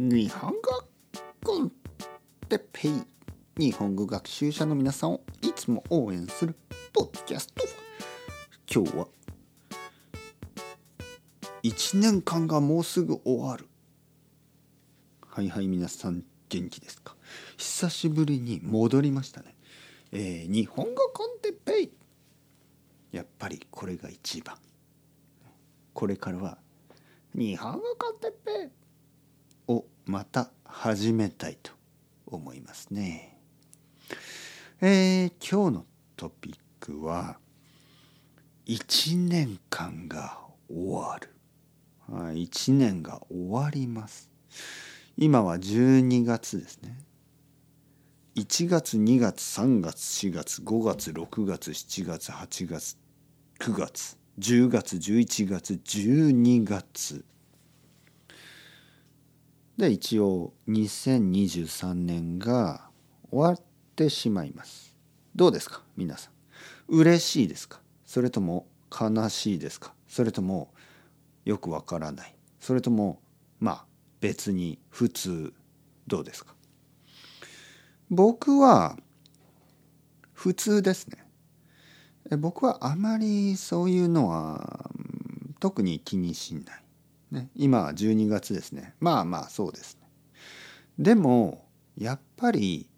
日本語コンテペイ。日本語学習者の皆さんをいつも応援するポッドキャスト。今日は1年間がもうすぐ終わる。はいはい皆さん元気ですか？久しぶりに戻りましたね。えー、日本語コンテペイやっぱりこれが一番。これからは日本語コンテペイ。また始めたいと思いますね。えー、今日のトピックは1年間が終わる。1年が終わります。今は12月ですね。1月2月3月4月5月6月7月8月9月10月11月12月で一応2023年が終わってしまいます。どうですか？皆さん。嬉しいですか？それとも悲しいですか？それともよくわからない？それともまあ別に普通？どうですか？僕は普通ですね。僕はあまりそういうのは特に気にしない。ね、今は12月ですね。まあまあそうですね。でもやっぱり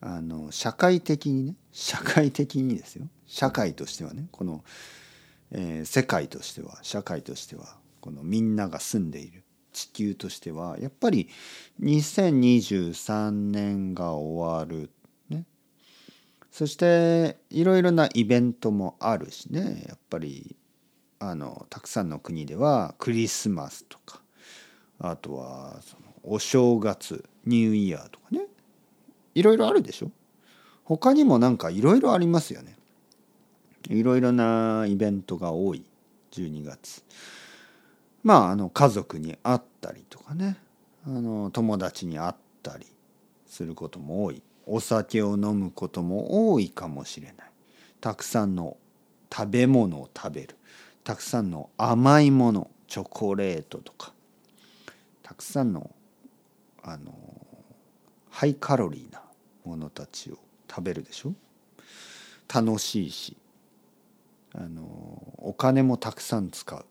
あの社会的にね社会的にですよ。社会としてはねこの、えー、世界としては社会としてはこのみんなが住んでいる。地球としてはやっぱり2023年が終わる、ね、そしていろいろなイベントもあるしね。やっぱりあのたくさんの国ではクリスマスとかあとはそのお正月ニューイヤーとかねいろいろあるでしょ？他にもなんかいろいろありますよね。いろいろなイベントが多い12月。まああの家族に会ったりとかね。あの友達に会ったりすることも多い。お酒を飲むことも多いかもしれない。たくさんの食べ物を食べる。たくさんの甘いものチョコレートとか。たくさんのあのハイカロリーなものたちを食べるでしょ？楽しいし。あのお金もたくさん使う。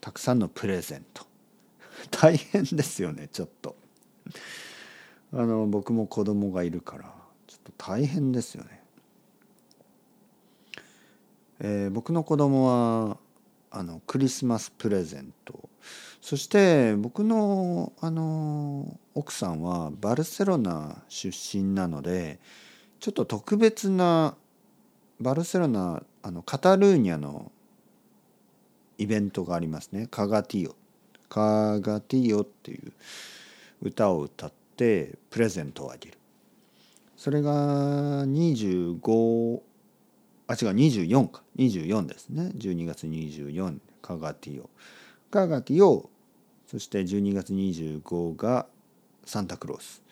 たくさんのプレゼント。大変ですよねちょっと。あの僕も子供がいるからちょっと大変ですよね。えー、僕の子供はあのクリスマスプレゼント。そして僕のあの奥さんはバルセロナ出身なのでちょっと特別なバルセロナあのカタルーニャのイベントがありますね。カガティオ。カガティオっていう歌を歌ってプレゼントをあげる。それが25あ違う24か。24ですね。12月24カガティオカガティオそして12月25がサンタクロース。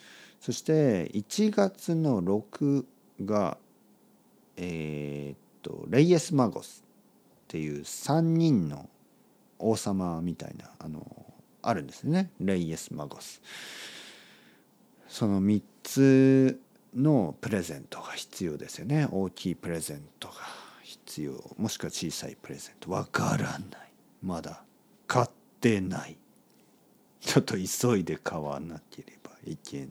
そして1月の6がえー、っとレイエス・マゴス。っていう3人の王様みたいなあのあるんですね。レイエス・マゴス。その3つのプレゼントが必要ですよね。大きいプレゼントが必要。もしくは小さいプレゼント。わからない。まだ買ってない。ちょっと急いで買わなければいけない。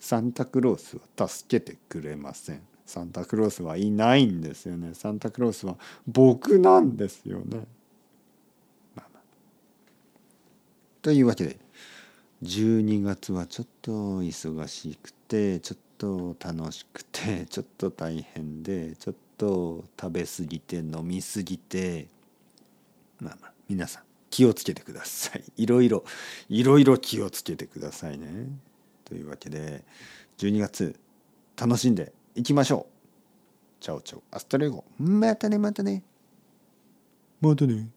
サンタクロースは助けてくれません。サンタクロースはいないんですよね。サンタクロースは僕なんですよね、まあまあ、というわけで12月はちょっと忙しくてちょっと楽しくて ちょっと大変でちょっと食べ過ぎて飲み過ぎてまあまあ皆さん気をつけてください。いろいろいろいろ気をつけてくださいね。というわけで12月楽しんでいきましょう。 Chao chao。Hasta luego。またねまたね。またね。